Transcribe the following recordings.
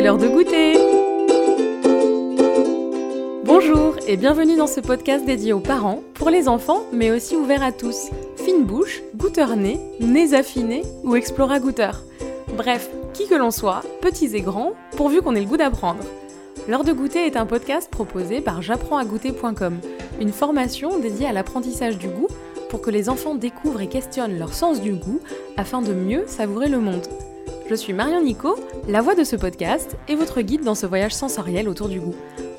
l'heure de goûter Bonjour et bienvenue dans ce podcast dédié aux parents, pour les enfants, mais aussi ouvert à tous. Fine bouche, goûteur nez, nez affinés ou explora goûteur. Bref, qui que l'on soit, petits et grands, pourvu qu'on ait le goût d'apprendre. L'heure de goûter est un podcast proposé par j'apprends-à-goûter.com, une formation dédiée à l'apprentissage du goût pour que les enfants découvrent et questionnent leur sens du goût afin de mieux savourer le monde. Je suis Marion Nico, la voix de ce podcast et votre guide dans ce voyage sensoriel autour du goût.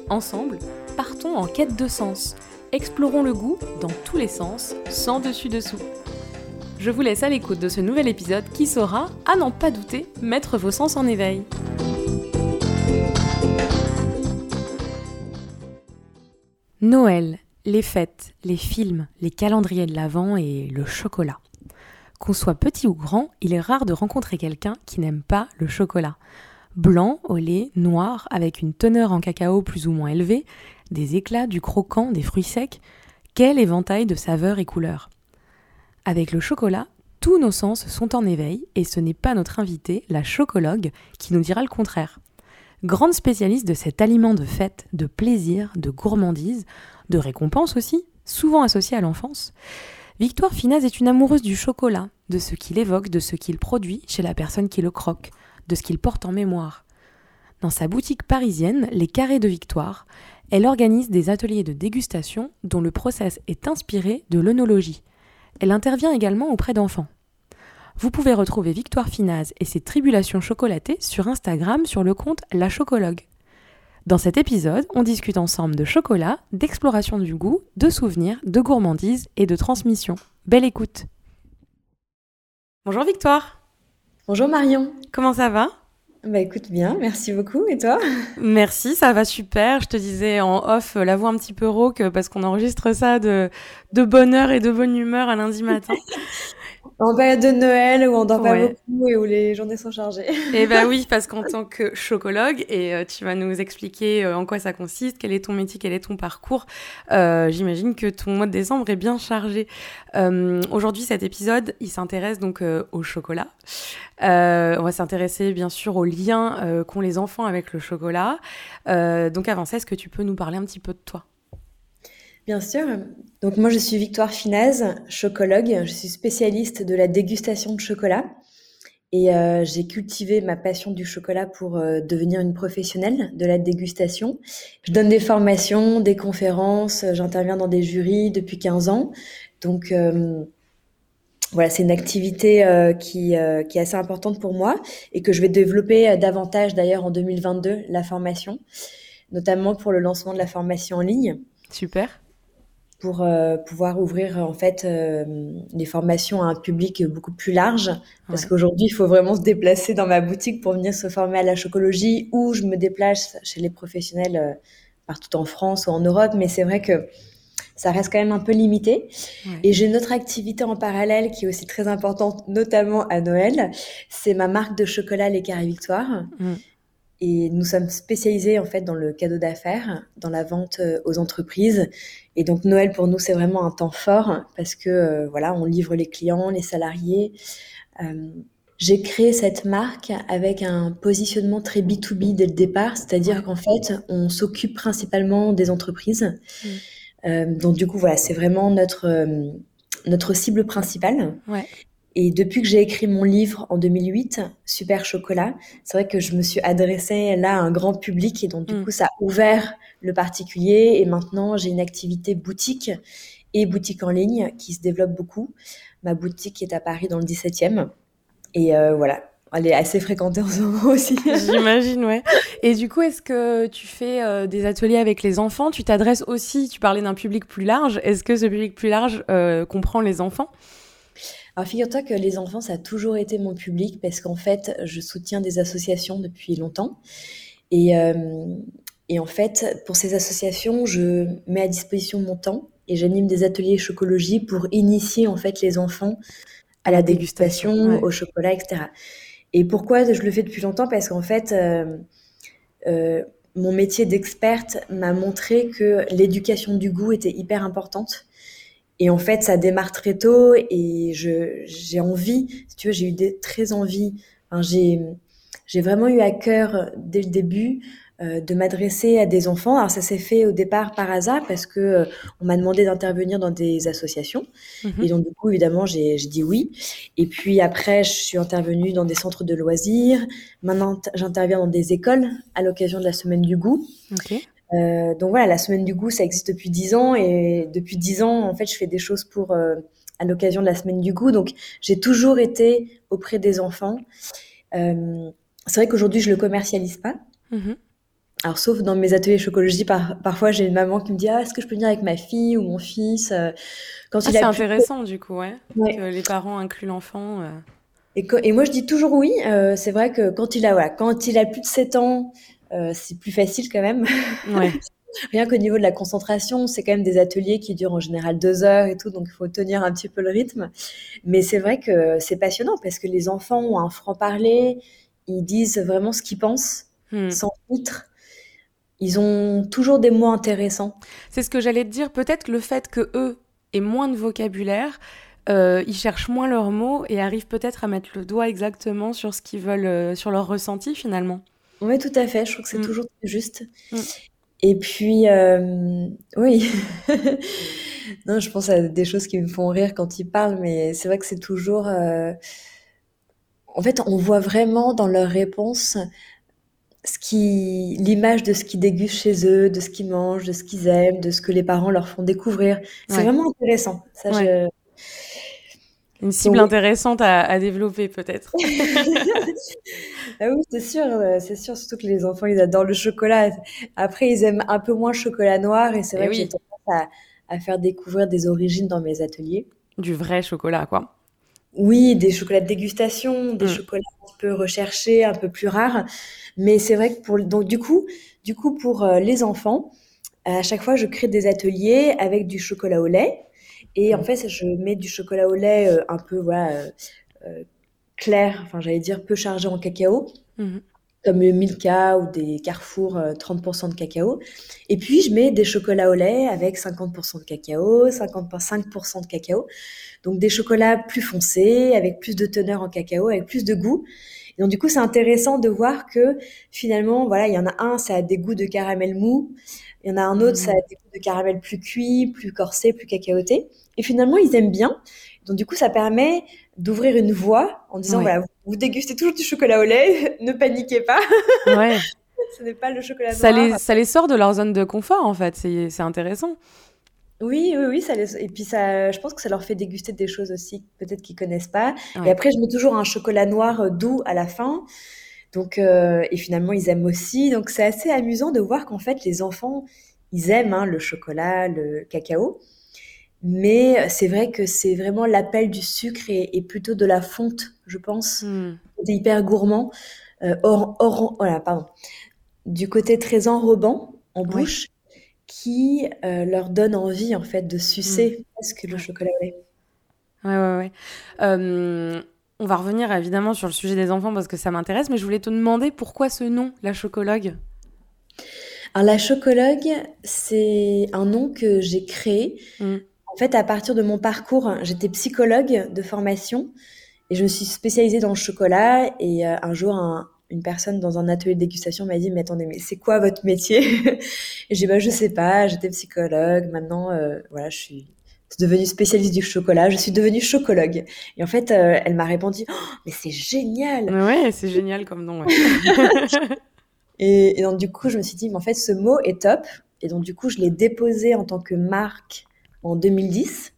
Ensemble, partons en quête de sens. Explorons le goût dans tous les sens, sans dessus-dessous. Je vous laisse à l'écoute de ce nouvel épisode qui saura, à n'en pas douter, mettre vos sens en éveil. Noël, les fêtes, les films, les calendriers de l'Avent et le chocolat. Qu'on soit petit ou grand, il est rare de rencontrer quelqu'un qui n'aime pas le chocolat. Blanc, au lait, noir, avec une teneur en cacao plus ou moins élevée, des éclats, du croquant, des fruits secs, quel éventail de saveurs et couleurs. Avec le chocolat, tous nos sens sont en éveil et ce n'est pas notre invité, la chocologue, qui nous dira le contraire. Grande spécialiste de cet aliment de fête, de plaisir, de gourmandise, de récompense aussi, souvent associé à l'enfance, Victoire Finaz est une amoureuse du chocolat, de ce qu'il évoque, de ce qu'il produit chez la personne qui le croque, de ce qu'il porte en mémoire. Dans sa boutique parisienne, Les Carrés de Victoire, elle organise des ateliers de dégustation dont le process est inspiré de l'œnologie. Elle intervient également auprès d'enfants. Vous pouvez retrouver Victoire Finaz et ses tribulations chocolatées sur Instagram sur le compte La Chocologue. Dans cet épisode, on discute ensemble de chocolat, d'exploration du goût, de souvenirs, de gourmandise et de transmission. Belle écoute Bonjour Victoire Bonjour Marion Comment ça va? Bah écoute bien, merci beaucoup. Et toi? Merci, ça va super. Je te disais en off la voix un petit peu rauque parce qu'on enregistre ça de, de bonne heure et de bonne humeur un lundi matin. En période de Noël où on dort pas beaucoup et où les journées sont chargées. Eh ben oui, parce qu'en tant que chocologue, et euh, tu vas nous expliquer euh, en quoi ça consiste, quel est ton métier, quel est ton parcours, euh, j'imagine que ton mois de décembre est bien chargé. Aujourd'hui, cet épisode, il s'intéresse donc au chocolat. on va s'intéresser bien sûr aux liens qu'ont les enfants avec le chocolat. donc avant ça, est-ce que tu peux nous parler un petit peu de toi? Bien sûr. Donc moi je suis Victoire Finaz, chocologue. Je suis spécialiste de la dégustation de chocolat et euh, j'ai cultivé ma passion du chocolat pour euh, devenir une professionnelle de la dégustation. Je donne des formations, des conférences, j'interviens dans des jurys depuis 15 ans. Donc euh, voilà, c'est une activité qui est assez importante pour moi et que je vais développer davantage d'ailleurs en 2022, la formation, notamment pour le lancement de la formation en ligne. Super pour euh, pouvoir ouvrir en fait euh, les formations à un public beaucoup plus large. Parce qu'aujourd'hui il faut vraiment se déplacer dans ma boutique pour venir se former à la chocologie ou je me déplace chez les professionnels euh, partout en France ou en Europe. Mais c'est vrai que ça reste quand même un peu limité. Et j'ai une autre activité en parallèle qui est aussi très importante notamment à Noël. C'est ma marque de chocolat Les Carrés Victoire mm. Et nous sommes spécialisés en fait dans le cadeau d'affaires, dans la vente aux entreprises. Et donc Noël pour nous c'est vraiment un temps fort parce que euh, voilà on livre les clients, les salariés. Euh, j'ai créé cette marque avec un positionnement très B2B dès le départ, c'est-à-dire qu'en fait on s'occupe principalement des entreprises. Mmh. Euh, donc du coup voilà c'est vraiment notre notre cible principale. Ouais. Et depuis que j'ai écrit mon livre en 2008, Super Chocolat, c'est vrai que je me suis adressée là à un grand public et donc du mm. coup ça a ouvert le particulier et maintenant j'ai une activité boutique et boutique en ligne qui se développe beaucoup. Ma boutique est à Paris dans le 17e et euh, voilà, elle est assez fréquentée en ce moment aussi. J'imagine, ouais. Et du coup, est-ce que tu fais euh, des ateliers avec les enfants? Tu t'adresses aussi, tu parlais d'un public plus large. Est-ce que ce public plus large euh, comprend les enfants? Alors figure-toi que les enfants, ça a toujours été mon public parce qu'en fait, je soutiens des associations depuis longtemps. Et, euh, et en fait, pour ces associations, je mets à disposition mon temps et j'anime des ateliers chocologie pour initier en fait les enfants à la dégustation, au chocolat, etc. Et pourquoi je le fais depuis longtemps? Parce qu'en fait, euh, euh, mon métier d'experte m'a montré que l'éducation du goût était hyper importante et en fait, ça démarre très tôt et j'ai envie, si tu veux, j'ai eu des, très envie. J'ai j'ai vraiment eu à cœur dès le début euh, de m'adresser à des enfants. Alors ça s'est fait au départ par hasard parce que euh, on m'a demandé d'intervenir dans des associations mhm. et donc du coup évidemment j'ai dit oui. Et puis après je suis intervenue dans des centres de loisirs. Maintenant j'interviens dans des écoles à l'occasion de la semaine du goût. Euh, donc voilà, la semaine du goût, ça existe depuis dix ans et depuis dix ans, en fait, je fais des choses pour à l'occasion de la semaine du goût. Donc j'ai toujours été auprès des enfants. c'est vrai qu'aujourd'hui je le commercialise pas. Mhm. Alors, sauf dans mes ateliers chocologie, parfois j'ai une maman qui me dit ah, est-ce que je peux venir avec ma fille ou mon fils euh, quand ah, C'est intéressant du coup, ouais, que les parents incluent l'enfant. Euh. Et, et, moi je dis toujours oui. Euh, c'est vrai que quand il a voilà, quand il a plus de 7 ans, c'est plus facile quand même. Ouais. Rien qu'au niveau de la concentration, c'est quand même des ateliers qui durent en général deux heures et tout, donc il faut tenir un petit peu le rythme. Mais c'est vrai que c'est passionnant parce que les enfants ont un franc-parler, ils disent vraiment ce qu'ils pensent, hmm. sans filtre ils ont toujours des mots intéressants. C'est ce que j'allais te dire. Peut-être que le fait que eux aient moins de vocabulaire, euh, ils cherchent moins leurs mots et arrivent peut-être à mettre le doigt exactement sur ce qu'ils veulent, euh, sur leur ressenti finalement. Oui, tout à fait. Je trouve que c'est mm. toujours juste. Mm. Et puis, euh, oui. non, je pense à des choses qui me font rire quand ils parlent, mais c'est vrai que c'est toujours. En fait, on voit vraiment dans leurs réponses ce qui, l'image de ce qu'ils dégustent chez eux, de ce qu'ils mangent, de ce qu'ils aiment, de ce que les parents leur font découvrir. C'est vraiment intéressant. Ça, Une cible intéressante à, développer peut-être. ah oui, c'est sûr, euh, c'est sûr. Surtout que les enfants, ils adorent le chocolat. Après, ils aiment un peu moins le chocolat noir et c'est vrai eh que j'ai tendance à, à faire découvrir des origines dans mes ateliers. Du vrai chocolat, quoi. Oui, des chocolats de dégustation, des mm. chocolats un peu recherchés, un peu plus rares. Mais c'est vrai que pour donc du coup, du coup pour euh, les enfants, à chaque fois je crée des ateliers avec du chocolat au lait et en mm. fait je mets du chocolat au lait euh, un peu voilà euh, clair, enfin j'allais dire peu chargé en cacao. Mm-hmm. Comme le Milka ou des Carrefour 30% de cacao. Et puis, je mets des chocolats au lait avec 50% de cacao, 55% de cacao. Donc des chocolats plus foncés, avec plus de teneur en cacao, avec plus de goût. Et donc du coup, c'est intéressant de voir que finalement, voilà, il y en a un, ça a des goûts de caramel mou. Il y en a un autre, ça a mmh. des goûts de caramel plus cuit, plus corsé, plus cacaoté. Et finalement, ils aiment bien. Donc du coup, ça permet d'ouvrir une voie en disant, voilà, vous dégustez toujours du chocolat au lait, ne paniquez pas. Ouais. Ce n'est pas le chocolat noir. Ça les, ça les sort de leur zone de confort, en fait. C'est intéressant. Oui, oui, oui, ça et puis ça, je pense que ça leur fait déguster des choses aussi, peut-être qu'ils connaissent pas. Et après, je mets toujours un chocolat noir euh, doux à la fin. Donc, euh, et finalement, ils aiment aussi. Donc, c'est assez amusant de voir qu'en fait, les enfants, ils aiment hein, le chocolat, le cacao. Mais c'est vrai que c'est vraiment l'appel du sucre et, plutôt de la fonte, je pense. Hmm. C'est hyper gourmand. Euh, or, voilà, pardon. Du côté très enrobant en bouche qui euh, leur donne envie en fait de sucer mmh. presque le chocolat au lait. Ouais, ouais, ouais. Euh, on va revenir évidemment sur le sujet des enfants parce que ça m'intéresse, mais je voulais te demander pourquoi ce nom, la chocologue? Alors la chocologue, c'est un nom que j'ai créé. Mmh. En fait, à partir de mon parcours, j'étais psychologue de formation et je me suis spécialisée dans le chocolat. Et euh, un jour, un, une personne dans un atelier de dégustation m'a dit mais attendez mais c'est quoi votre métier? Et j'ai dit bah je sais pas j'étais psychologue maintenant euh, voilà je suis devenue spécialiste du chocolat je suis devenue chocologue. Et en fait euh, elle m'a répondu oh, mais c'est génial. Ouais c'est génial comme nom et, et, donc du coup je me suis dit mais en fait ce mot est top. Et donc du coup je l'ai déposé en tant que marque en 2010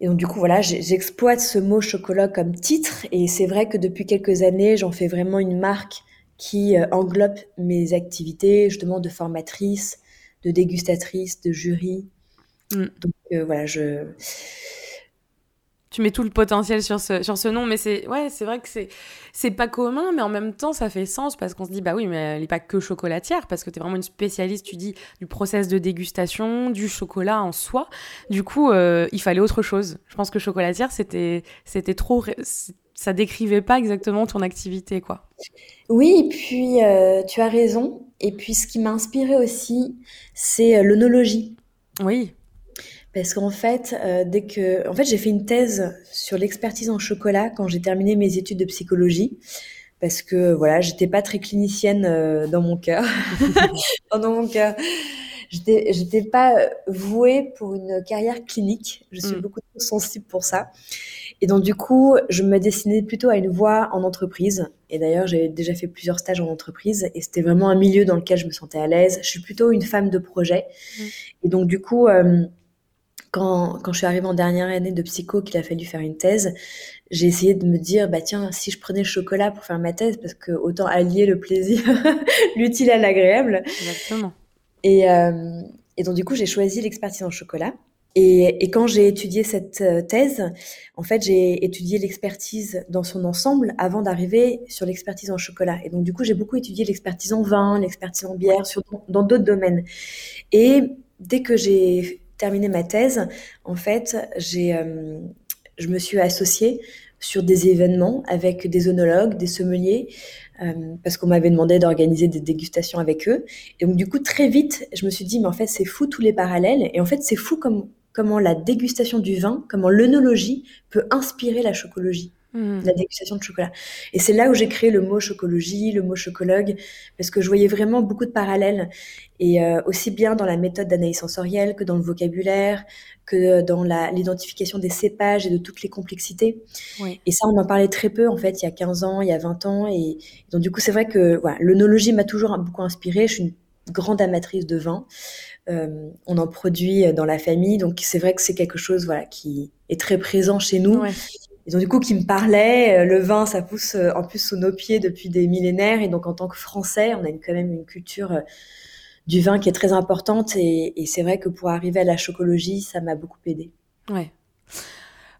et donc du coup voilà, j'exploite ce mot chocolat comme titre. Et c'est vrai que depuis quelques années, j'en fais vraiment une marque qui euh, englobe mes activités justement de formatrice, de dégustatrice, de jury. Mm. Donc voilà, je tu mets tout le potentiel sur ce, sur ce nom, mais c'est ouais, c'est vrai que c'est c'est pas commun, mais en même temps ça fait sens parce qu'on se dit bah oui, mais elle n'est pas que chocolatière parce que tu es vraiment une spécialiste, tu dis du process de dégustation, du chocolat en soi. Du coup, euh, il fallait autre chose. Je pense que chocolatière c'était c'était trop ça décrivait pas exactement ton activité quoi. Oui, et puis euh, tu as raison. Et puis ce qui m'a inspiré aussi, c'est euh, l'onologie. Oui. Parce qu'en fait, euh, dès que, en fait, j'ai fait une thèse sur l'expertise en chocolat quand j'ai terminé mes études de psychologie. parce que voilà, j'étais pas très clinicienne euh, dans mon cœur. dans mon cœur, j'étais, j'étais pas vouée pour une carrière clinique. Je suis mm. beaucoup trop sensible pour ça. Et donc du coup, je me destinais plutôt à une voie en entreprise. Et d'ailleurs, j'ai déjà fait plusieurs stages en entreprise, et c'était vraiment un milieu dans lequel je me sentais à l'aise. Je suis plutôt une femme de projet. Mm. Et donc du coup. Euh, quand, quand, je suis arrivée en dernière année de psycho, qu'il a fallu faire une thèse, j'ai essayé de me dire, bah tiens, si je prenais le chocolat pour faire ma thèse, parce que autant allier le plaisir, l'utile à l'agréable. Exactement. Et, euh, et donc du coup, j'ai choisi l'expertise en chocolat. Et, et quand j'ai étudié cette euh, thèse, en fait, j'ai étudié l'expertise dans son ensemble avant d'arriver sur l'expertise en chocolat. Et donc du coup, j'ai beaucoup étudié l'expertise en vin, l'expertise en bière, sur, dans d'autres domaines. Et dès que j'ai terminé ma thèse, en fait, j'ai euh, je me suis associée sur des événements avec des onologues, des sommeliers, euh, parce qu'on m'avait demandé d'organiser des dégustations avec eux. Et donc du coup, très vite, je me suis dit, mais en fait, c'est fou tous les parallèles. Et en fait, c'est fou comme, comment la dégustation du vin, comment l'œnologie peut inspirer la chocologie. Hmm. la dégustation de chocolat. Et c'est là où j'ai créé le mot chocologie, le mot chocologue, parce que je voyais vraiment beaucoup de parallèles, et euh, aussi bien dans la méthode d'analyse sensorielle que dans le vocabulaire, que dans l'identification des cépages et de toutes les complexités. Et ça, on en parlait très peu, en fait, il y a 15 ans, il y a 20 ans, et donc du coup, c'est vrai que voilà, l'œnologie m'a toujours beaucoup inspirée, je suis une grande amatrice de vin. Euh, on en produit dans la famille, donc c'est vrai que c'est quelque chose voilà qui est très présent chez nous. Et donc du coup qui me parlait. Euh, le vin, ça pousse euh, en plus sous nos pieds depuis des millénaires. Et donc en tant que Français, on a quand même une culture euh, du vin qui est très importante. Et, c'est vrai que pour arriver à la chocologie, ça m'a beaucoup aidé. Ouais.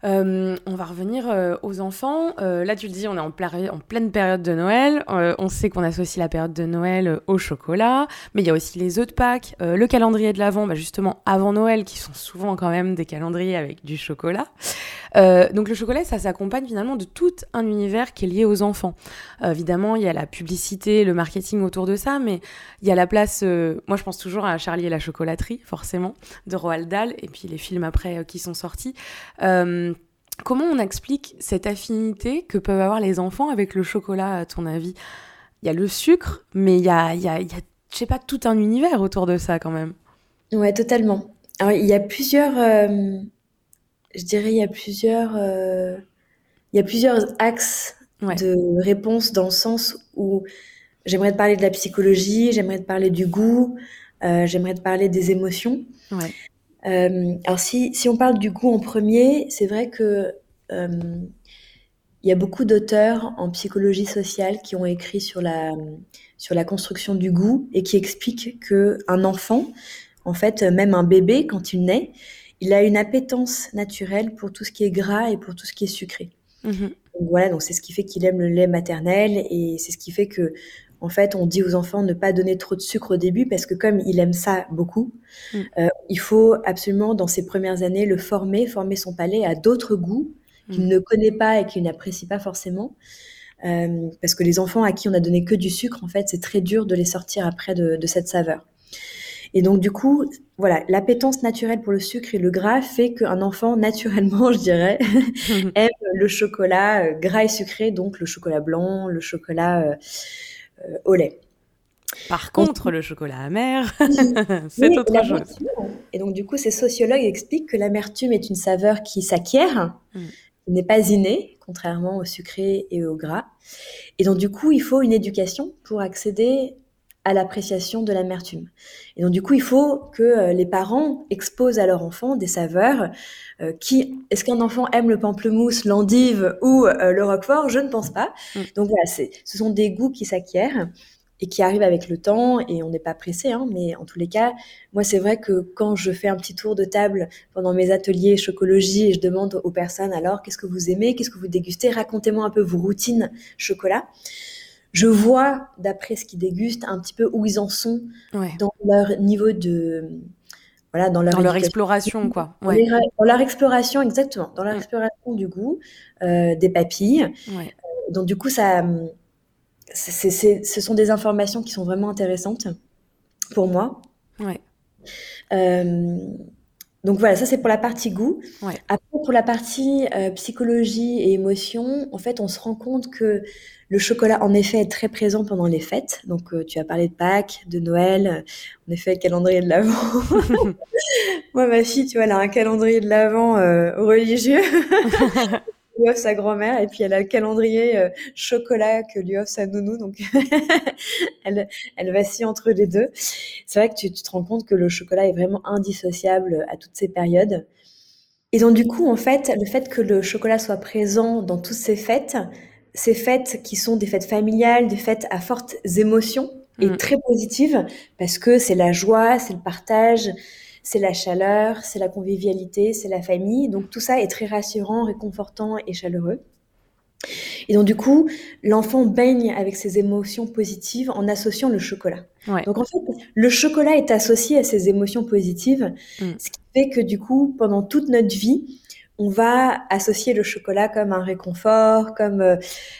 On va revenir aux enfants. Là, tu le dis, on est en, en pleine période de Noël. on sait qu'on associe la période de Noël au chocolat, mais il y a aussi les œufs de Pâques, le calendrier de l'Avent, bah, justement avant Noël, qui sont souvent quand même des calendriers avec du chocolat. Donc le chocolat, ça s'accompagne finalement de tout un univers qui est lié aux enfants. évidemment, il y a la publicité, le marketing autour de ça, mais il y a la place. moi, je pense toujours à Charlie et la chocolaterie, forcément, de Roald Dahl, et puis les films après qui sont sortis. Comment on explique cette affinité que peuvent avoir les enfants avec le chocolat, à ton avis? Il y a le sucre, mais il y a, y a, je sais pas, tout un univers autour de ça quand même. Ouais, totalement. Alors, il y a plusieurs, euh, je dirais, il y a plusieurs, euh, il y a plusieurs axes de réponse dans le sens où j'aimerais te parler de la psychologie, j'aimerais te parler du goût, euh, j'aimerais te parler des émotions. Ouais. Euh, alors si, si on parle du goût en premier, c'est vrai que il y a beaucoup d'auteurs en psychologie sociale qui ont écrit sur la, sur la construction du goût et qui expliquent que un enfant, en fait, même un bébé, quand il naît, il a une appétence naturelle pour tout ce qui est gras et pour tout ce qui est sucré. Mmh donc voilà, donc c'est ce qui fait qu'il aime le lait maternel et c'est ce qui fait que en fait, on dit aux enfants de ne pas donner trop de sucre au début parce que comme il aime ça beaucoup, mm. euh, il faut absolument, dans ses premières années, le former, former son palais à d'autres goûts qu'il mm. ne connaît pas et qu'il n'apprécie pas forcément. Euh, parce que les enfants à qui on a donné que du sucre, en fait, c'est très dur de les sortir après de, cette saveur. Et donc, du coup, voilà, l'appétence naturelle pour le sucre et le gras fait qu'un enfant, naturellement, je dirais, aime le chocolat euh, gras et sucré, donc le chocolat blanc, le chocolat euh, au lait. Par contre, le chocolat amer, c'est autre chose. Et donc, du coup, ces sociologues expliquent que l'amertume est une saveur qui s'acquiert, mm. qui n'est pas innée, contrairement au sucré et au gras. Et donc, du coup, il faut une éducation pour accéder à l'appréciation de l'amertume. Et donc du coup, il faut que euh, les parents exposent à leur enfant des saveurs euh, qui est-ce qu'un enfant aime le pamplemousse, l'endive ou euh, le roquefort? Je ne pense pas. Mm. Donc voilà, c'est ce sont des goûts qui s'acquièrent et qui arrivent avec le temps et on n'est pas pressé hein, mais en tous les cas, moi c'est vrai que quand je fais un petit tour de table pendant mes ateliers chocologie et je demande aux personnes alors qu'est-ce que vous aimez, qu'est-ce que vous dégustez, racontez-moi un peu vos routines chocolat je vois, d'après ce qu'ils dégustent, un petit peu où ils en sont dans leur niveau de. Voilà, dans leur, exploration, quoi. Dans leur exploration, exactement. Dans leur exploration du goût, euh, des papilles. Euh, donc, du coup, ça, ce sont des informations qui sont vraiment intéressantes pour moi. Ouais. Euh, donc voilà, ça c'est pour la partie goût. Après, pour la partie euh, psychologie et émotion, en fait, on se rend compte que le chocolat, en effet, est très présent pendant les fêtes. Donc, euh, tu as parlé de Pâques, de Noël, en effet, le calendrier de l'Avent. Moi, ma fille, tu vois, elle a un calendrier de l'Avent euh, religieux. lui offre sa grand-mère et puis elle a le calendrier euh, chocolat que lui offre sa nounou donc elle, elle vacille entre les deux. C'est vrai que tu, tu, te rends compte que le chocolat est vraiment indissociable à toutes ces périodes. Et donc du coup en fait le fait que le chocolat soit présent dans toutes ces fêtes, ces fêtes qui sont des fêtes familiales, des fêtes à fortes émotions et mm. très positives parce que c'est la joie, c'est le partage, c'est la chaleur, c'est la convivialité, c'est la famille. Donc tout ça est très rassurant, réconfortant et chaleureux. Et donc du coup, l'enfant baigne avec ses émotions positives en associant le chocolat. Donc en fait, le chocolat est associé à ses émotions positives, mm. ce qui fait que du coup, pendant toute notre vie, on va associer le chocolat comme un réconfort, comme euh,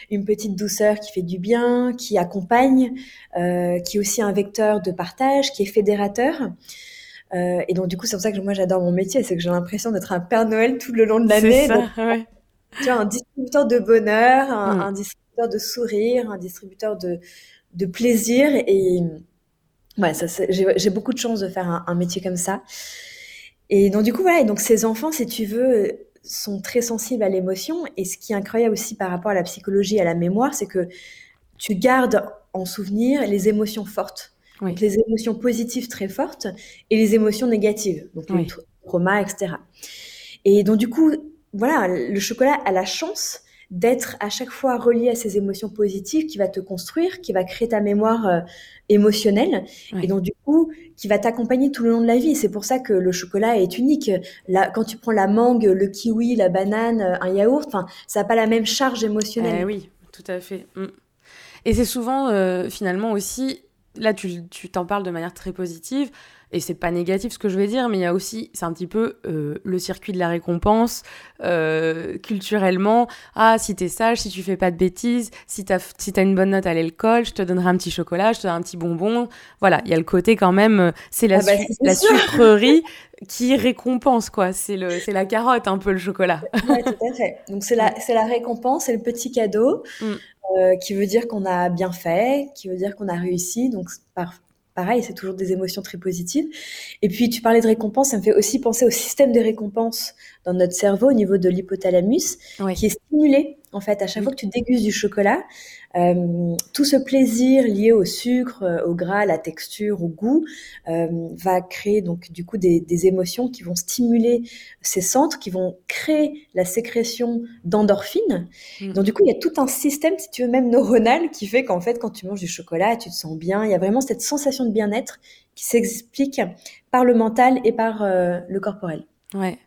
une petite douceur qui fait du bien, qui accompagne, euh, qui est aussi un vecteur de partage, qui est fédérateur. Euh, et donc, du coup, c'est pour ça que moi, j'adore mon métier, c'est que j'ai l'impression d'être un Père Noël tout le long de l'année. Ouais. Tu vois, un distributeur de bonheur, un, mm. distributeur de sourire, un distributeur de, de plaisir. Et ouais, j'ai beaucoup de chance de faire un, un, métier comme ça. Et donc, du coup, voilà. Et donc, ces enfants, si tu veux, sont très sensibles à l'émotion. Et ce qui est incroyable aussi par rapport à la psychologie et à la mémoire, c'est que tu gardes en souvenir les émotions fortes. Donc les émotions positives très fortes et les émotions négatives, donc le trauma, etc. Et donc du coup, voilà, le chocolat a la chance d'être à chaque fois relié à ces émotions positives qui va te construire, qui va créer ta mémoire euh, émotionnelle et donc du coup qui va t'accompagner tout le long de la vie. C'est pour ça que le chocolat est unique. Là, quand tu prends la mangue, le kiwi, la banane, euh, un yaourt, ça n'a pas la même charge émotionnelle. Eh oui, tout à fait. Mm. Et c'est souvent euh, finalement aussi là, tu t'en parles de manière très positive, et c'est pas négatif ce que je vais dire, mais il y a aussi, c'est un petit peu euh, le circuit de la récompense, euh, culturellement. Ah, si t'es sage, si tu fais pas de bêtises, si t'as si as une bonne note à l'école, je te donnerai un petit chocolat, je te donnerai un petit bonbon. Voilà, il y a le côté quand même, euh, c'est la, ah bah, la sucrerie qui récompense, quoi. C'est la carotte, un peu, le chocolat. Ouais, tout à fait. Donc, c'est la, la récompense, c'est le petit cadeau. Mm. Euh, qui veut dire qu'on a bien fait, qui veut dire qu'on a réussi. Donc, pareil, c'est toujours des émotions très positives. Et puis, tu parlais de récompense, ça me fait aussi penser au système de récompense dans notre cerveau au niveau de l'hypothalamus, qui est stimulé. En fait, à chaque fois que tu dégustes du chocolat, euh, tout ce plaisir lié au sucre, euh, au gras, à la texture, au goût, euh, va créer donc du coup des, des, émotions qui vont stimuler ces centres, qui vont créer la sécrétion d'endorphines. Mm. Donc du coup, il y a tout un système, si tu veux, même neuronal, qui fait qu'en fait, quand tu manges du chocolat, tu te sens bien. Il y a vraiment cette sensation de bien-être qui s'explique par le mental et par le corporel. Ouais.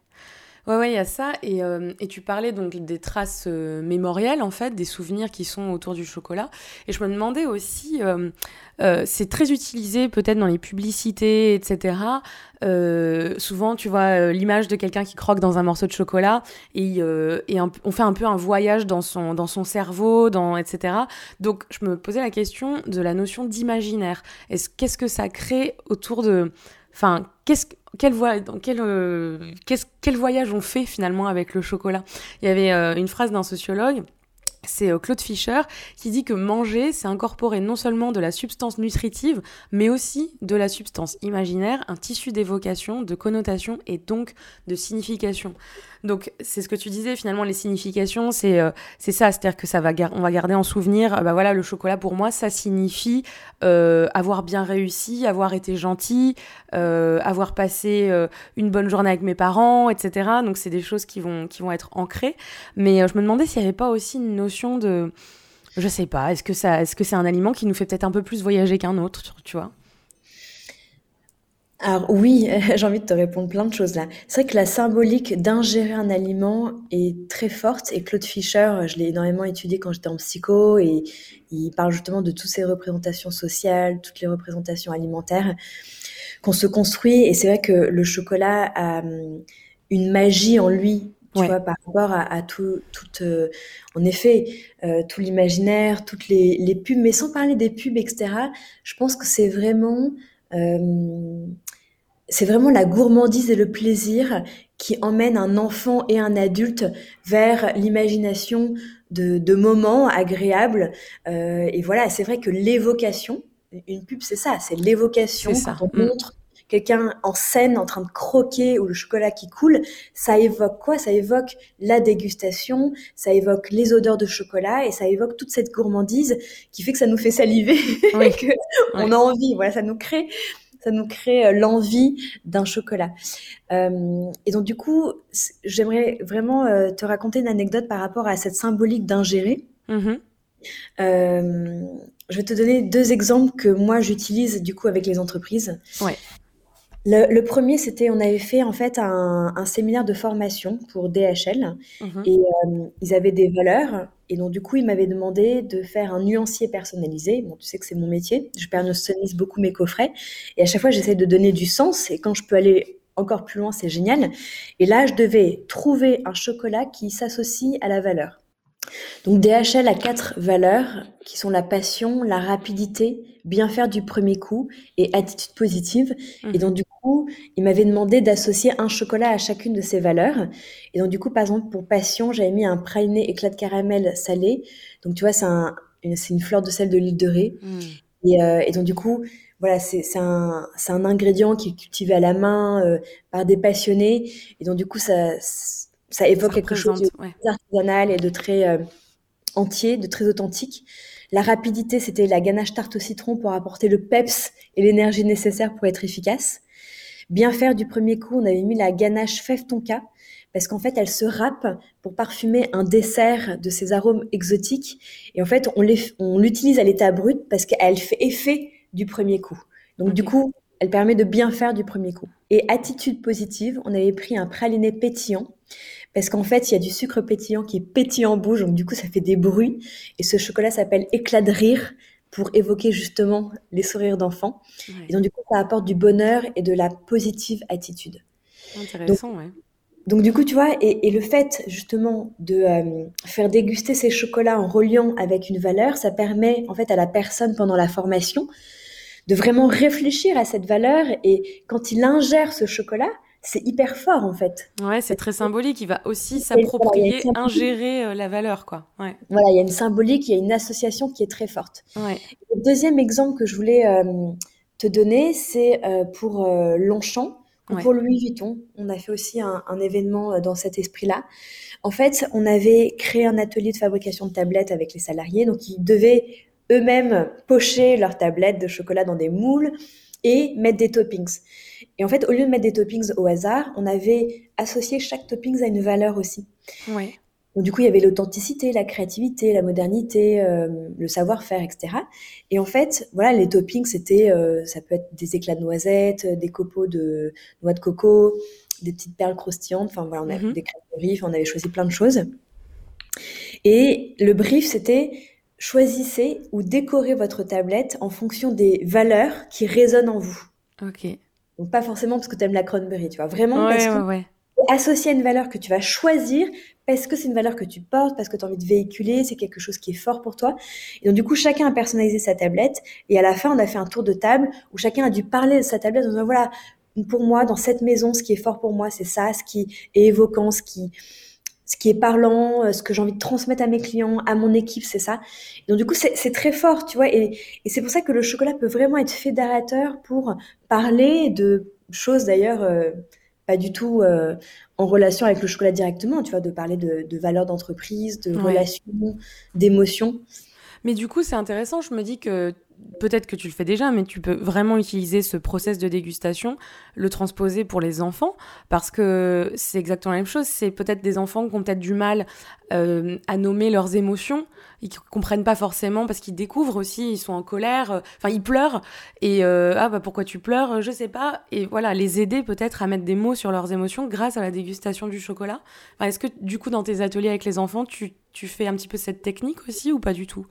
Ouais, ouais, il y a ça. Et, euh, et, tu parlais donc des traces euh, mémorielles, en fait, des souvenirs qui sont autour du chocolat. Et je me demandais aussi, euh, c'est très utilisé peut-être dans les publicités, etc. souvent, tu vois l'image de quelqu'un qui croque dans un morceau de chocolat et, et on fait un peu un voyage dans son, dans son cerveau, dans, etc. Donc, je me posais la question de la notion d'imaginaire. Qu'est-ce que ça crée autour de... Enfin, qu'est-ce euh, quel, voyage on fait finalement avec le chocolat? Il y avait euh, une phrase d'un sociologue c'est euh, Claude Fischer qui dit que manger, c'est incorporer non seulement de la substance nutritive, mais aussi de la substance imaginaire, un tissu d'évocation, de connotation et donc de signification. Donc c'est ce que tu disais finalement les significations c'est euh, ça c'est-à-dire que ça va on va garder en souvenir bah voilà le chocolat pour moi ça signifie euh, avoir bien réussi avoir été gentil avoir passé une bonne journée avec mes parents etc donc c'est des choses qui vont qui vont être ancrées mais je me demandais s'il n'y avait pas aussi une notion de je sais pas est-ce que ça est-ce que c'est un aliment qui nous fait peut-être un peu plus voyager qu'un autre tu vois? Alors oui, j'ai envie de te répondre plein de choses là. C'est vrai que la symbolique d'ingérer un aliment est très forte et Claude Fischer, je l'ai énormément étudié quand j'étais en psycho et il parle justement de toutes ces représentations sociales, toutes les représentations alimentaires qu'on se construit et c'est vrai que le chocolat a hum, une magie en lui tu vois, par rapport à, tout, tout euh, en effet, euh, tout l'imaginaire, toutes les, les, pubs, mais sans parler des pubs, etc. Je pense que c'est vraiment euh, c'est vraiment la gourmandise et le plaisir qui emmènent un enfant et un adulte vers l'imagination de, moments agréables. Euh, et voilà, c'est vrai que l'évocation, une pub, c'est ça, c'est l'évocation quand on montre quelqu'un en scène en train de croquer ou le chocolat qui coule, ça évoque quoi? Ça évoque la dégustation, ça évoque les odeurs de chocolat et ça évoque toute cette gourmandise qui fait que ça nous fait saliver et que on a envie. Voilà, ça nous crée ça nous crée euh, l'envie d'un chocolat. Euh, et donc du coup, j'aimerais vraiment euh, te raconter une anecdote par rapport à cette symbolique d'ingérer. Mm-hmm. je vais te donner deux exemples que moi j'utilise du coup avec les entreprises. Ouais. Le, premier, c'était, on avait fait en fait un, séminaire de formation pour DHL mhm. et euh, ils avaient des valeurs et donc du coup ils m'avaient demandé de faire un nuancier personnalisé. Bon, tu sais que c'est mon métier, je personnalise beaucoup mes coffrets et à chaque fois j'essaie de donner du sens et quand je peux aller encore plus loin, c'est génial. Et là, je devais trouver un chocolat qui s'associe à la valeur. Donc DHL a quatre valeurs qui sont la passion, la rapidité, bien faire du premier coup et attitude positive. Et donc du coup, il m'avait demandé d'associer un chocolat à chacune de ces valeurs. Et donc du coup, par exemple, pour passion, j'avais mis un praliné éclat de caramel salé. Donc tu vois, c'est un, une fleur de sel de l'île de Ré. Et, euh, et, donc du coup, voilà, c'est un, un ingrédient qui est cultivé à la main euh, par des passionnés. Et donc du coup, ça ça évoque quelque chose d'artisanal et de très euh, entier, de très authentique. La rapidité, c'était la ganache tarte au citron pour apporter le peps et l'énergie nécessaire pour être efficace. Bien faire du premier coup, on avait mis la ganache fève tonka parce qu'en fait, elle se râpe pour parfumer un dessert de ses arômes exotiques. Et en fait, on l'utilise à l'état brut parce qu'elle fait effet du premier coup. Donc du coup, elle permet de bien faire du premier coup. Et attitude positive, on avait pris un praliné pétillant parce qu'en fait, il y a du sucre pétillant qui est pétillant en bouche, donc du coup, ça fait des bruits. Et ce chocolat s'appelle éclat de rire pour évoquer justement les sourires d'enfants. Et donc du coup, ça apporte du bonheur et de la positive attitude. Intéressant, ouais. Donc du coup, tu vois, et, le fait justement de euh, faire déguster ces chocolats en reliant avec une valeur, ça permet en fait à la personne pendant la formation de vraiment réfléchir à cette valeur et quand il ingère ce chocolat, c'est hyper fort en fait. Ouais, c'est très symbolique. Il va aussi s'approprier, ingérer euh, la valeur, quoi. Ouais. Voilà, il y a une symbolique, il y a une association qui est très forte. Ouais. Le deuxième exemple que je voulais euh, te donner, c'est euh, pour Longchamp ou pour Louis Vuitton. On a fait aussi un, un événement dans cet esprit-là. En fait, on avait créé un atelier de fabrication de tablettes avec les salariés, donc ils devaient eux-mêmes pocher leurs tablettes de chocolat dans des moules et mettre des toppings. Et en fait, au lieu de mettre des toppings au hasard, on avait associé chaque topping à une valeur aussi. Ouais. Donc, du coup, il y avait l'authenticité, la créativité, la modernité, euh, le savoir-faire, etc. Et en fait, voilà, les toppings, c'était, euh, ça peut être des éclats de noisettes, des copeaux de noix de coco, des petites perles croustillantes. Enfin, voilà, on avait mm-hmm. des crêpes de riz, on avait choisi plein de choses. Et le brief, c'était choisissez ou décorez votre tablette en fonction des valeurs qui résonnent en vous. Ok. Donc pas forcément parce que tu aimes la cranberry, tu vois, vraiment parce que ouais, associé à une valeur que tu vas choisir parce que c'est une valeur que tu portes, parce que tu as envie de véhiculer, c'est quelque chose qui est fort pour toi. Et donc du coup, chacun a personnalisé sa tablette et à la fin, on a fait un tour de table où chacun a dû parler de sa tablette en disant voilà, pour moi, dans cette maison, ce qui est fort pour moi, c'est ça, ce qui est évoquant, ce qui ce qui est parlant, euh, ce que j'ai envie de transmettre à mes clients, à mon équipe, c'est ça. donc du coup, c'est très fort, tu vois. Et, c'est pour ça que le chocolat peut vraiment être fédérateur pour parler de choses d'ailleurs euh, pas du tout euh, en relation avec le chocolat directement, tu vois, de parler de, valeurs d'entreprise, de relations, d'émotions. Mais du coup, c'est intéressant. Je me dis que peut-être que tu le fais déjà, mais tu peux vraiment utiliser ce process de dégustation, le transposer pour les enfants, parce que c'est exactement la même chose. C'est peut-être des enfants qui ont peut-être du mal euh, à nommer leurs émotions, ils comprennent pas forcément parce qu'ils découvrent aussi, ils sont en colère, euh, enfin ils pleurent et euh, ah bah pourquoi tu pleures, je sais pas, et voilà les aider peut-être à mettre des mots sur leurs émotions grâce à la dégustation du chocolat. Est-ce que du coup dans tes ateliers avec les enfants, tu, tu fais un petit peu cette technique aussi ou pas du tout?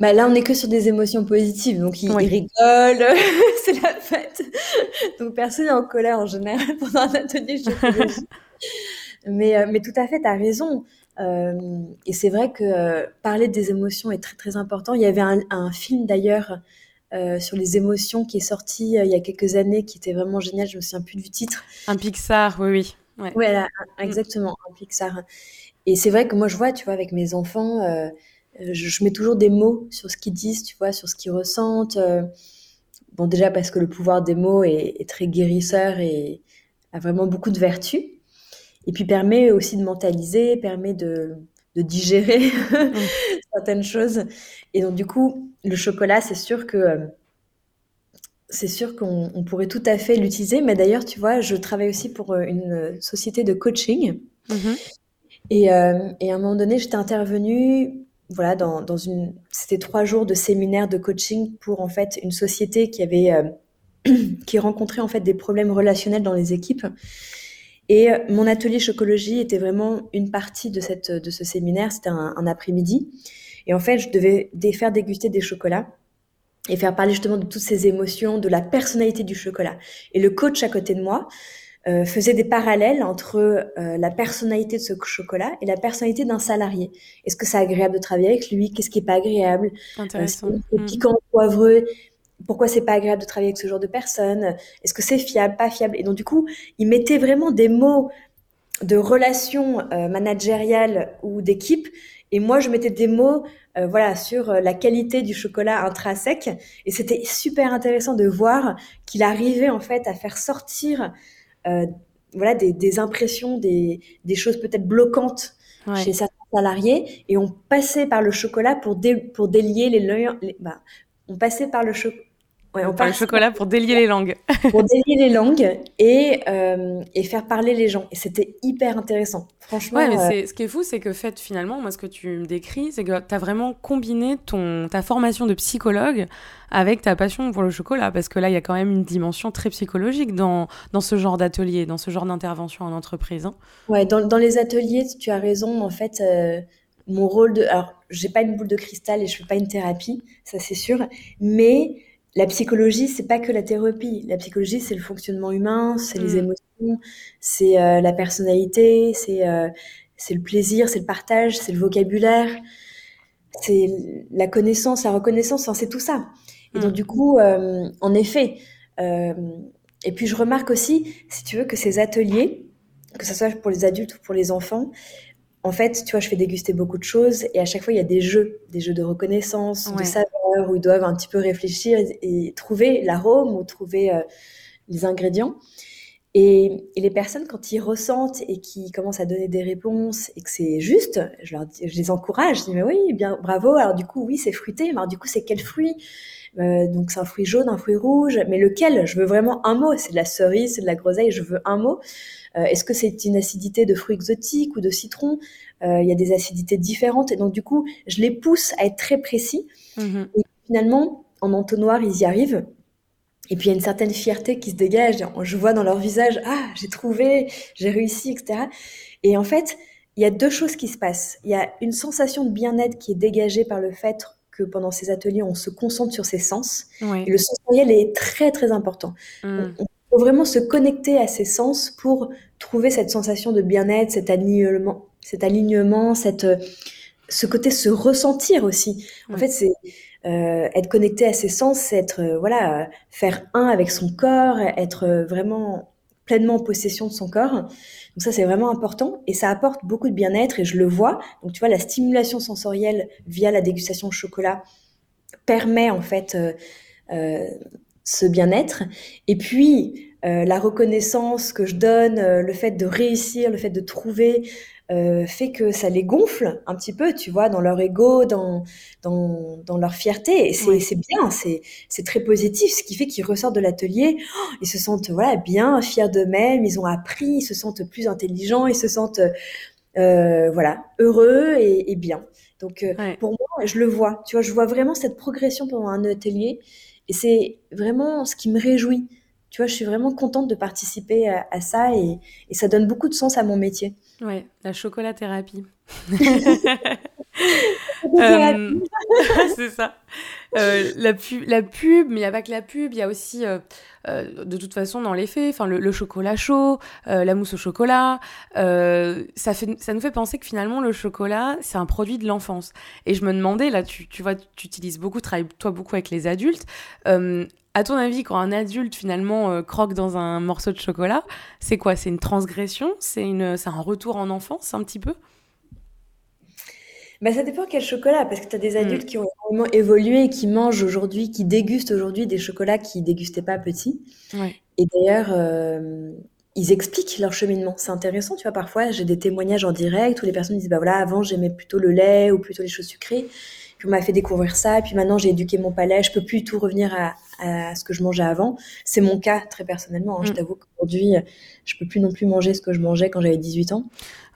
Bah là, on est que sur des émotions positives, donc ils, rigolent, c'est la fête. Donc personne n'est en colère en général pendant un atelier mais, euh, mais tout à fait, tu as raison. Euh, et c'est vrai que euh, parler des émotions est très très important. Il y avait un, un film d'ailleurs sur les émotions qui est sorti il y a quelques années, qui était vraiment génial. Je me souviens plus du titre. Un Pixar, oui, oui. Ouais, ouais exactement, un Pixar. Et c'est vrai que moi, je vois, tu vois, avec mes enfants, je, mets toujours des mots sur ce qu'ils disent, tu vois, sur ce qu'ils ressentent. bon, déjà parce que le pouvoir des mots est, est très guérisseur et a vraiment beaucoup de vertus. Et puis permet aussi de mentaliser, permet de, de digérer certaines choses. Et donc du coup, le chocolat, c'est sûr que c'est sûr qu'on pourrait tout à fait l'utiliser. Mais d'ailleurs, tu vois, je travaille aussi pour euh, une société de coaching. Mm-hmm. Et, euh, et, à un moment donné, j'étais intervenue, voilà, dans, dans une, c'était trois jours de séminaire de coaching pour en fait une société qui avait, euh, qui rencontrait en fait des problèmes relationnels dans les équipes. Et mon atelier chocologie était vraiment une partie de, cette, de ce séminaire. C'était un, après-midi. Et en fait, je devais faire déguster des chocolats et faire parler justement de toutes ces émotions, de la personnalité du chocolat. Et le coach à côté de moi euh, faisait des parallèles entre euh, la personnalité de ce chocolat et la personnalité d'un salarié. Est-ce que c'est agréable de travailler avec lui? Qu'est-ce qui est pas agréable? Intéressant. Euh, piquant, poivreux. Pourquoi c'est pas agréable de travailler avec ce genre de personnes? Est-ce que c'est fiable, pas fiable? Et donc du coup, il mettait vraiment des mots de relations euh, managériales ou d'équipe, et moi je mettais des mots, euh, voilà, sur euh, la qualité du chocolat intrinsèque. Et c'était super intéressant de voir qu'il arrivait en fait à faire sortir, voilà, des, impressions, des, choses peut-être bloquantes chez certains salariés, et on passait par le chocolat pour, pour délier les, les bah, on passait par le chocolat Ouais, on parle chocolat pour délier les langues. pour délier les langues et, euh, et faire parler les gens. Et c'était hyper intéressant. Franchement. Ouais, mais euh, ce qui est fou, c'est que fait, finalement, moi, ce que tu me décris, c'est que tu as vraiment combiné ton, ta formation de psychologue avec ta passion pour le chocolat. Parce que là, il y a quand même une dimension très psychologique dans, dans ce genre d'atelier, dans ce genre d'intervention en entreprise. Hein. Ouais, dans, dans, les ateliers, tu as raison. En fait, euh, mon rôle de. Alors, j'ai pas une boule de cristal et je fais pas une thérapie, ça c'est sûr. Mais la psychologie, c'est pas que la thérapie. La psychologie, c'est le fonctionnement humain, c'est les mm. émotions, c'est euh, la personnalité, c'est euh, c'est le plaisir, c'est le partage, c'est le vocabulaire, c'est la connaissance, la reconnaissance, enfin, c'est tout ça. Et donc mm. du coup, euh, en effet, et puis je remarque aussi, si tu veux, que ces ateliers, que ce soit pour les adultes ou pour les enfants, en fait, tu vois, je fais déguster beaucoup de choses et à chaque fois, il y a des jeux, des jeux de reconnaissance, de saveur, où ils doivent un petit peu réfléchir et, trouver l'arôme ou trouver euh, les ingrédients. Et, les personnes, quand ils ressentent et qui commencent à donner des réponses et que c'est juste, je, leur je les encourage. Je dis, mais oui, bien, bravo. Alors du coup, oui, c'est fruité. Mais alors du coup, c'est quel fruit? Euh, Donc c'est un fruit jaune, un fruit rouge. Mais lequel? Je veux vraiment un mot. C'est de la cerise, c'est de la groseille. Je veux un mot. Euh, est-ce que c'est une acidité de fruits exotiques ou de citron? Euh, Il y a des acidités différentes et donc du coup, je les pousse à être très précis. Mhm. Et finalement, en entonnoir, ils y arrivent. Et puis il y a une certaine fierté qui se dégage. Je vois dans leur visage, ah, j'ai trouvé, j'ai réussi, etc. Et en fait, il y a deux choses qui se passent. Il y a une sensation de bien-être qui est dégagée par le fait que pendant ces ateliers, on se concentre sur ses sens. Et le sensoriel est très très important. Mm faut vraiment se connecter à ses sens pour trouver cette sensation de bien-être, cet alignement, cet alignement, cette, ce côté se ressentir aussi. En fait, c'est euh, être connecté à ses sens, c'est être euh, voilà, faire un avec son corps, être vraiment pleinement en possession de son corps. Donc ça, c'est vraiment important et ça apporte beaucoup de bien-être et je le vois. Donc tu vois, la stimulation sensorielle via la dégustation de chocolat permet en fait euh, euh ce bien-être. Et puis, euh, la reconnaissance que je donne, le fait de réussir, le fait de trouver, euh, fait que ça les gonfle un petit peu, tu vois, dans leur ego, dans, dans, dans leur fierté. Et c'est bien, c'est très positif, ce qui fait qu'ils ressortent de l'atelier, oh, ils se sentent voilà bien, fiers d'eux-mêmes, ils ont appris, ils se sentent plus intelligents, ils se sentent voilà heureux et, bien. Donc pour moi, je le vois, tu vois, je vois vraiment cette progression pendant un atelier. Et c'est vraiment ce qui me réjouit. Tu vois, je suis vraiment contente de participer à, ça et, ça donne beaucoup de sens à mon métier. Ouais, la chocolathérapie. euh, c'est ça. Euh, la, pub, la pub, mais il n'y a pas que la pub, il y a aussi, euh, euh, de toute façon, dans les faits, le, le chocolat chaud, la mousse au chocolat, ça, fait, ça nous fait penser que finalement, le chocolat, c'est un produit de l'enfance. Et je me demandais, là, tu, tu vois, tu utilises beaucoup, travailles toi beaucoup avec les adultes. À ton avis, quand un adulte finalement croque dans un morceau de chocolat, c'est quoi? C'est une transgression? C'est un retour en enfance un petit peu? Bah, ça dépend quel chocolat, parce que tu as des adultes mm. qui ont vraiment évolué, qui mangent aujourd'hui, qui dégustent aujourd'hui des chocolats qu'ils dégustaient pas petits. Et d'ailleurs, euh, ils expliquent leur cheminement. C'est intéressant, tu vois. Parfois, j'ai des témoignages en direct où les personnes disent, bah voilà, avant j'aimais plutôt le lait ou plutôt les choses sucrées. Puis on m'a fait découvrir ça, et puis maintenant j'ai éduqué mon palais, je peux plus tout revenir à, à ce que je mangeais avant. C'est mon cas très personnellement. Hein. Je mm. t'avoue qu'aujourd'hui, je peux plus non plus manger ce que je mangeais quand j'avais 18 ans.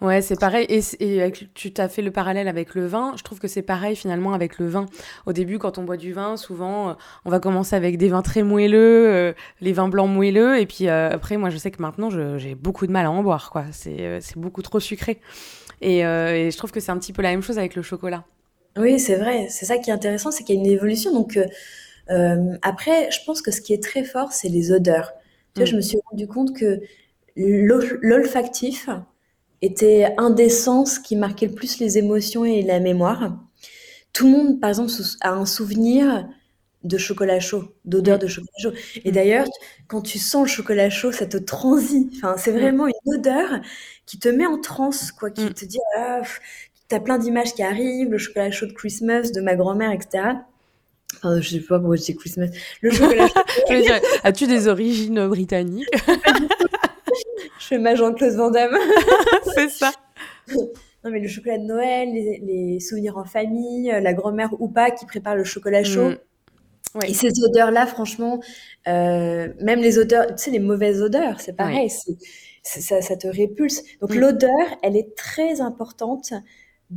Ouais, c'est pareil. Et, et tu t'as fait le parallèle avec le vin. Je trouve que c'est pareil finalement avec le vin. Au début, quand on boit du vin, souvent, euh, on va commencer avec des vins très moelleux, euh, les vins blancs moelleux. Et puis euh, après, moi, je sais que maintenant, j'ai beaucoup de mal à en boire. quoi. C'est beaucoup trop sucré. Et, et je trouve que c'est un petit peu la même chose avec le chocolat. Oui, c'est vrai. C'est ça qui est intéressant, c'est qu'il y a une évolution. Donc après, je pense que ce qui est très fort, c'est les odeurs. Tu vois, mm. je me suis rendu compte que l'olfactif, était un des sens qui marquait le plus les émotions et la mémoire. Tout le monde, par exemple, a un souvenir de chocolat chaud, d'odeur de chocolat chaud. Et mm. d'ailleurs, quand tu sens le chocolat chaud, ça te transit. Enfin, c'est mm. vraiment une odeur qui te met en transe, quoi, qui mm. te dit, ah, t'as plein d'images qui arrivent, le chocolat chaud de Christmas, de ma grand-mère, etc. Enfin, je sais pas pourquoi je dis Christmas. Le chocolat chaud. as-tu des origines britanniques? Je fais ma Jean-Claude Van Damme. c'est ça. Non, mais le chocolat de Noël, les, souvenirs en famille, la grand-mère ou pas qui prépare le chocolat chaud. Mm. Et ces odeurs-là, franchement, euh, même les odeurs, tu sais, les mauvaises odeurs, c'est pareil, ça, ça, te répulse. Donc mm. l'odeur, elle est très importante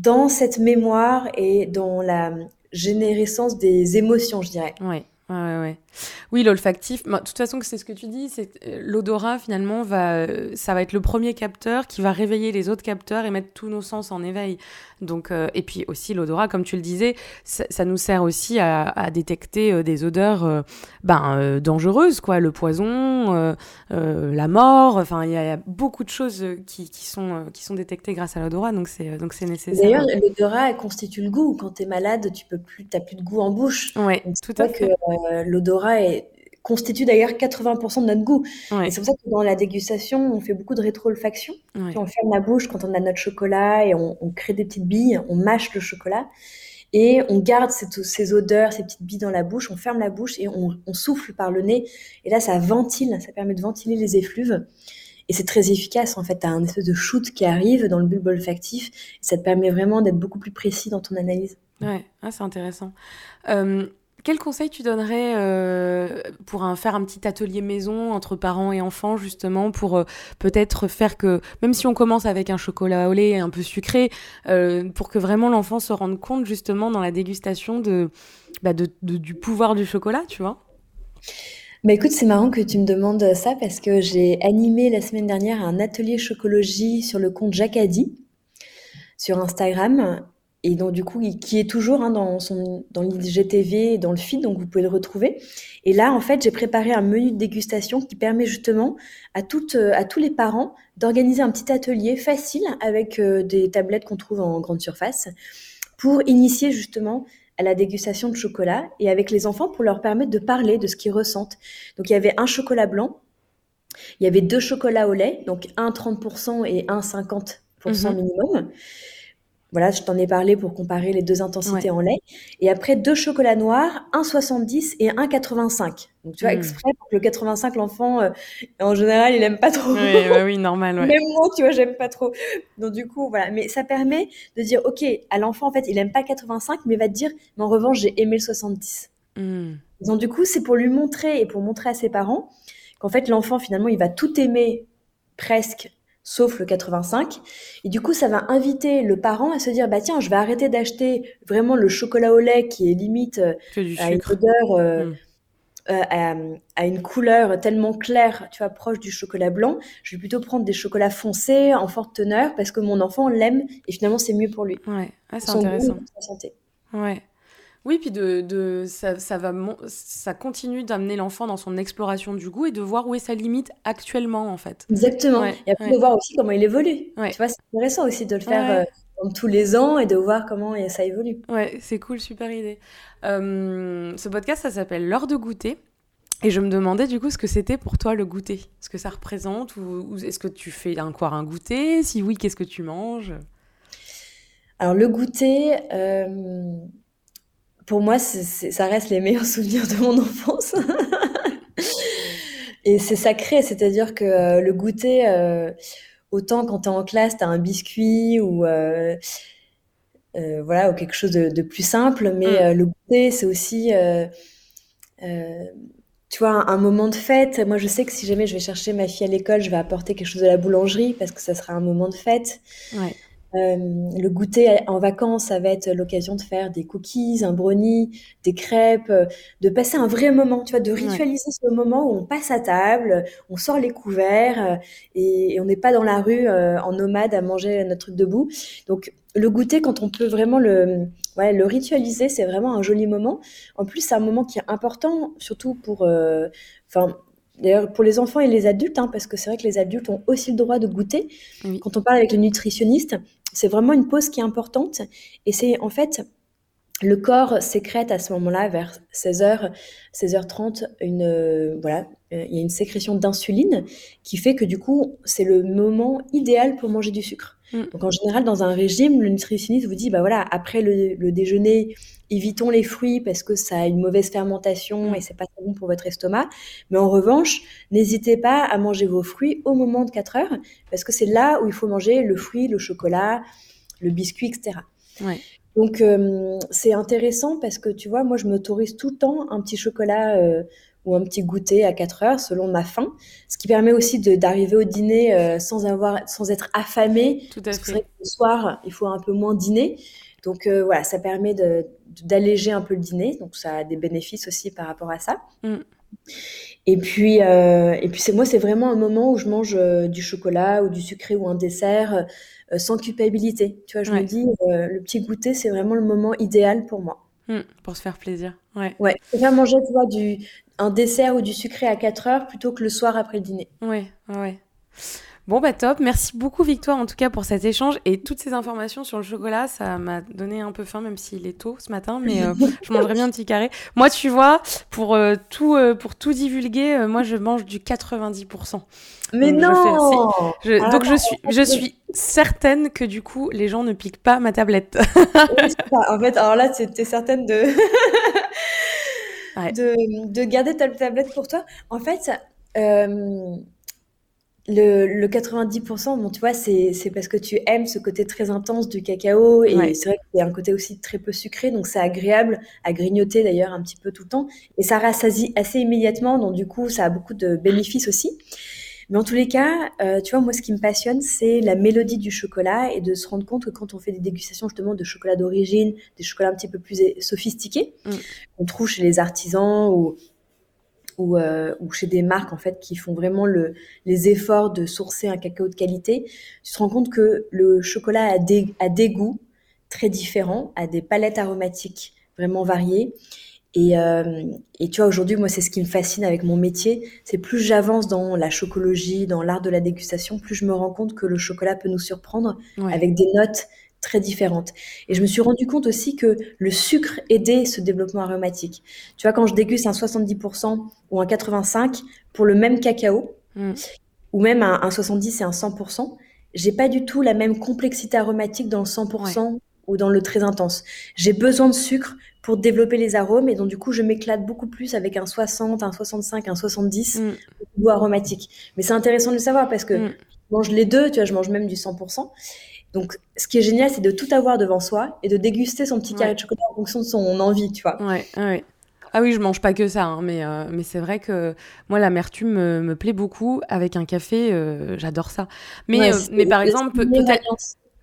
dans cette mémoire et dans la générescence des émotions, je dirais. Oui. Ouais, ouais. Oui, l'olfactif. De toute façon, c'est ce que tu dis, c'est euh, l'odorat finalement va, euh, ça va être le premier capteur qui va réveiller les autres capteurs et mettre tous nos sens en éveil. Donc, euh, et puis aussi l'odorat, comme tu le disais, ça, nous sert aussi à, détecter des odeurs, ben dangereuses, quoi, le poison, la mort. Enfin, il y, a beaucoup de choses qui, qui, sont qui sont détectées grâce à l'odorat, donc c'est donc c'est nécessaire. D'ailleurs, l'odorat constitue le goût. Quand tu es malade, tu peux plus, t'as plus de goût en bouche. Ouais, tout à fait. L'odorat constitue d'ailleurs 80% de notre goût. Et c'est pour ça que dans la dégustation, on fait beaucoup de rétro-olfaction. On ferme la bouche quand on a notre chocolat et on, crée des petites billes, on mâche le chocolat et on garde ces odeurs, ces petites billes dans la bouche, on ferme la bouche et on, souffle par le nez. Et là, ça ventile, ça permet de ventiler les effluves. Et c'est très efficace, en fait. Tu as un espèce de shoot qui arrive dans le bulbe olfactif. Et ça te permet vraiment d'être beaucoup plus précis dans ton analyse. Ouais, ah, c'est intéressant. Euh, quel conseil tu donnerais euh, pour faire un petit atelier maison entre parents et enfants, justement, pour euh, peut-être faire que, même si on commence avec un chocolat au lait un peu sucré, euh, pour que vraiment l'enfant se rende compte, justement, dans la dégustation de, bah, du pouvoir du chocolat, tu vois? Bah écoute, c'est marrant que tu me demandes ça parce que j'ai animé la semaine dernière un atelier chocologie sur le compte Jacadi sur Instagram et donc du coup qui est toujours hein, dans son dans l'IGTV dans le feed donc vous pouvez le retrouver. Et là en fait j'ai préparé un menu de dégustation qui permet justement à toutes à tous les parents d'organiser un petit atelier facile avec euh, des tablettes qu'on trouve en grande surface pour initier justement à la dégustation de chocolat et avec les enfants pour leur permettre de parler de ce qu'ils ressentent. Donc il y avait un chocolat blanc il y avait deux chocolats au lait donc un 30% et un 50% mmh minimum voilà, je t'en ai parlé pour comparer les deux intensités en lait. Et après, deux chocolats noirs, 1,70 et 1,85. Donc, tu vois, hmm. exprès pour que le 85, l'enfant, euh, en général, il aime pas trop. Oui, oui, normal. Même moi, tu vois, j'aime pas trop. Donc, du coup, voilà. Mais ça permet de dire, OK, à l'enfant, en fait, il aime pas 85, mais il va te dire, mais en revanche, j'ai aimé le 70. Hmm. Donc, du coup, c'est pour lui montrer et pour montrer à ses parents qu'en fait, l'enfant, finalement, il va tout aimer presque sauf le 85. Et du coup, ça va inviter le parent à se dire, bah tiens, je vais arrêter d'acheter vraiment le chocolat au lait qui est limite euh, à une odeur, euh, mm. euh, à, une couleur tellement claire, tu vois, proche du chocolat blanc. Je vais plutôt prendre des chocolats foncés en forte teneur parce que mon enfant l'aime et finalement c'est mieux pour lui. Ouais, c'est intéressant. Sa santé. Ouais. Oui, puis de, de ça, ça, va, ça continue d'amener l'enfant dans son exploration du goût et de voir où est sa limite actuellement, en fait. Exactement. et après de voir aussi comment il évolue. Tu vois, c'est intéressant aussi de le faire euh, tous les ans et de voir comment ça évolue. Ouais, c'est cool, super idée. Euh, ce podcast, ça s'appelle L'heure de goûter. Et je me demandais du coup ce que c'était pour toi le goûter? Ce que ça représente ou, est-ce que tu fais encore un goûter? Si oui, qu'est-ce que tu manges? Alors le goûter, euh, pour moi, ça reste les meilleurs souvenirs de mon enfance. Et c'est sacré, c'est-à-dire que euh, le goûter, euh, autant quand tu es en classe, tu as un biscuit ou, voilà, ou quelque chose de, plus simple, mais mm. le goûter, c'est aussi tu vois, un, moment de fête. Moi, je sais que si jamais je vais chercher ma fille à l'école, je vais apporter quelque chose de la boulangerie parce que ça sera un moment de fête. Ouais. Euh, le goûter en vacances, ça va être l'occasion de faire des cookies, un brownie, des crêpes, euh, de passer un vrai moment, tu vois, de ritualiser ce moment où on passe à table, on sort les couverts euh, et, on n'est pas dans la rue en nomade à manger notre truc debout. Donc le goûter, quand on peut vraiment le, ouais, le ritualiser, c'est vraiment un joli moment. En plus, c'est un moment qui est important, surtout pour, enfin. D'ailleurs, pour les enfants et les adultes, hein, parce que c'est vrai que les adultes ont aussi le droit de goûter. Quand on parle avec le nutritionniste, c'est vraiment une pause qui est importante. Et c'est en fait, le corps sécrète à ce moment-là, vers 16h, 16h30, une, euh, voilà, euh, il y a une sécrétion d'insuline qui fait que du coup, c'est le moment idéal pour manger du sucre. Mm. Donc en général, dans un régime, le nutritionniste vous dit, bah voilà, après le, déjeuner, évitons les fruits parce que ça a une mauvaise fermentation mm. et c'est pas très bon pour votre estomac. Mais en revanche, n'hésitez pas à manger vos fruits au moment de 4 heures parce que c'est là où il faut manger le fruit, le chocolat, le biscuit, etc. Donc euh, c'est intéressant parce que tu vois, moi je m'autorise tout le temps un petit chocolat euh, ou un petit goûter à 4 heures selon ma faim, ce qui permet aussi d'arriver au dîner euh, sans avoir, sans être affamé. Tout à fait. le soir, il faut un peu moins dîner. Donc euh, voilà, ça permet d'alléger un peu le dîner, donc ça a des bénéfices aussi par rapport à ça. Mm. Et puis, euh, et puis c'est moi, c'est vraiment un moment où je mange du chocolat ou du sucré ou un dessert sans culpabilité. Tu vois, je me dis, le petit goûter, c'est vraiment le moment idéal pour moi. Mm, pour se faire plaisir. Ouais. Ouais. Faire manger, tu vois, du, un dessert ou du sucré à 4 heures plutôt que le soir après le dîner. Ouais, ouais. Bon, bah top. Merci beaucoup, Victoire, en tout cas, pour cet échange et toutes ces informations sur le chocolat. Ça m'a donné un peu faim, même s'il est tôt ce matin, mais euh, je mangerai bien un petit carré. Moi, tu vois, pour, euh, tout, euh, pour tout divulguer, moi, je mange du 90%. Mais non ah Donc, je suis, je suis certaine que du coup, les gens ne piquent pas ma tablette. en fait, alors là, tu es certaine de... de, garder ta tablette pour toi. En fait, le, 90%, bon, tu vois, c'est parce que tu aimes ce côté très intense du cacao et c'est vrai y a un côté aussi très peu sucré, donc c'est agréable à grignoter d'ailleurs un petit peu tout le temps et ça rassasie assez immédiatement, donc du coup, ça a beaucoup de bénéfices aussi. Mais en tous les cas, euh, tu vois, moi, ce qui me passionne, c'est la mélodie du chocolat et de se rendre compte que quand on fait des dégustations justement de chocolat d'origine, des chocolats un petit peu plus sophistiqués, mm. qu'on trouve chez les artisans ou ou, euh, ou, chez des marques en fait qui font vraiment le, les efforts de sourcer un cacao de qualité, tu te rends compte que le chocolat a des, a des goûts très différents, a des palettes aromatiques vraiment variées et, euh, et, tu vois, aujourd'hui, moi, c'est ce qui me fascine avec mon métier. C'est plus j'avance dans la chocologie, dans l'art de la dégustation, plus je me rends compte que le chocolat peut nous surprendre avec des notes très différentes. Et je me suis rendu compte aussi que le sucre aidait ce développement aromatique. Tu vois, quand je déguste un 70% ou un 85% pour le même cacao, mm. ou même un, un, 70 et un 100%, j'ai pas du tout la même complexité aromatique dans le 100% ou dans le très intense. J'ai besoin de sucre pour développer les arômes. Et donc, du coup, je m'éclate beaucoup plus avec un 60, un 65, un 70 mm. goût aromatique. Mais c'est intéressant de le savoir parce que mm. je mange les deux, tu vois, je mange même du 100%. Donc, ce qui est génial, c'est de tout avoir devant soi et de déguster son petit carré de chocolat en fonction de son envie, tu vois. Ouais, ouais. Ah oui, je mange pas que ça, hein, mais, euh, mais c'est vrai que moi, l'amertume me, me plaît beaucoup. Avec un café, euh, j'adore ça. Mais, euh, mais par exemple, peut-être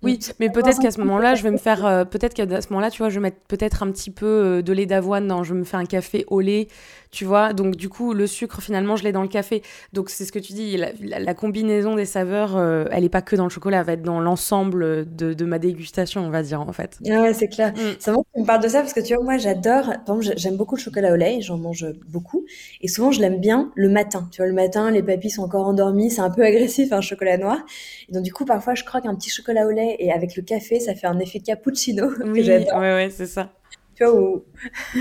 Oui, mais peut-être qu'à ce moment-là, je vais me faire. Euh, peut-être qu'à ce moment-là, tu vois, je vais mettre peut-être un petit peu euh, de lait d'avoine dans. Je me fais un café au lait, tu vois. Donc, du coup, le sucre, finalement, je l'ai dans le café. Donc, c'est ce que tu dis. La, combinaison des saveurs, euh, elle n'est pas que dans le chocolat, elle va être dans l'ensemble de, ma dégustation, on va dire, en fait. Ah ouais, c'est clair. Mm. C'est vraiment que tu me parles de ça parce que, tu vois, moi, j'adore. Par exemple, j'aime beaucoup le chocolat au lait, j'en mange beaucoup. Et souvent, je l'aime bien le matin. Tu vois, le matin, les papilles sont encore endormis, c'est un peu agressif, un chocolat noir. Et donc, du coup, parfois, je croque un petit chocolat au lait et avec le café, ça fait un effet cappuccino. Oui, ouais, ouais, c'est ça. Tu vois, ou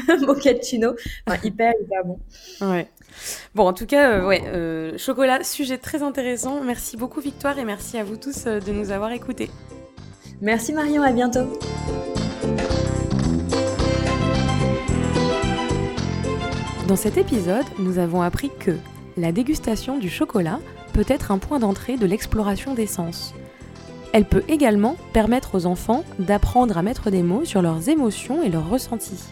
mochaccino. Enfin, hyper, hyper bon. Ouais. Bon, en tout cas, euh, ouais, euh, chocolat, sujet très intéressant. Merci beaucoup, Victoire, et merci à vous tous euh, de nous avoir écoutés. Merci, Marion, à bientôt. Dans cet épisode, nous avons appris que la dégustation du chocolat peut être un point d'entrée de l'exploration des sens. Elle peut également permettre aux enfants d'apprendre à mettre des mots sur leurs émotions et leurs ressentis.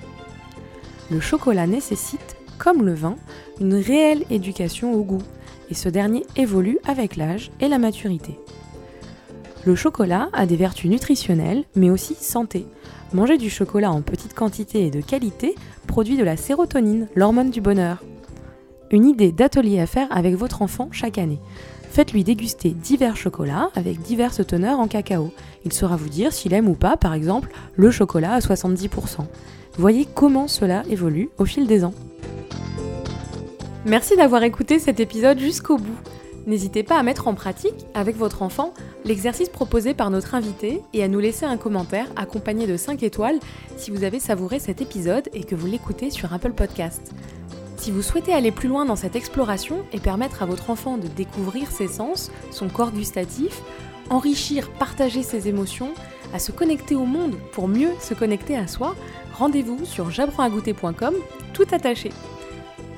Le chocolat nécessite, comme le vin, une réelle éducation au goût, et ce dernier évolue avec l'âge et la maturité. Le chocolat a des vertus nutritionnelles, mais aussi santé. Manger du chocolat en petite quantité et de qualité produit de la sérotonine, l'hormone du bonheur. Une idée d'atelier à faire avec votre enfant chaque année. Faites-lui déguster divers chocolats avec diverses teneurs en cacao. Il saura vous dire s'il aime ou pas, par exemple, le chocolat à 70%. Voyez comment cela évolue au fil des ans. Merci d'avoir écouté cet épisode jusqu'au bout. N'hésitez pas à mettre en pratique, avec votre enfant, l'exercice proposé par notre invité et à nous laisser un commentaire accompagné de 5 étoiles si vous avez savouré cet épisode et que vous l'écoutez sur Apple Podcast. Si vous souhaitez aller plus loin dans cette exploration et permettre à votre enfant de découvrir ses sens, son corps gustatif, enrichir, partager ses émotions, à se connecter au monde pour mieux se connecter à soi, rendez-vous sur j'apprends-à-goûter.com, tout attaché.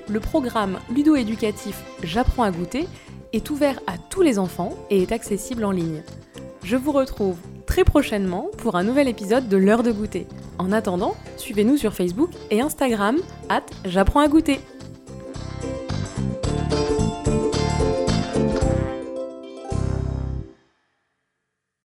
Le programme ludo-éducatif J'apprends à goûter est ouvert à tous les enfants et est accessible en ligne. Je vous retrouve très prochainement pour un nouvel épisode de l'heure de goûter. En attendant, suivez-nous sur Facebook et Instagram, at j'apprends à goûter. Thank you.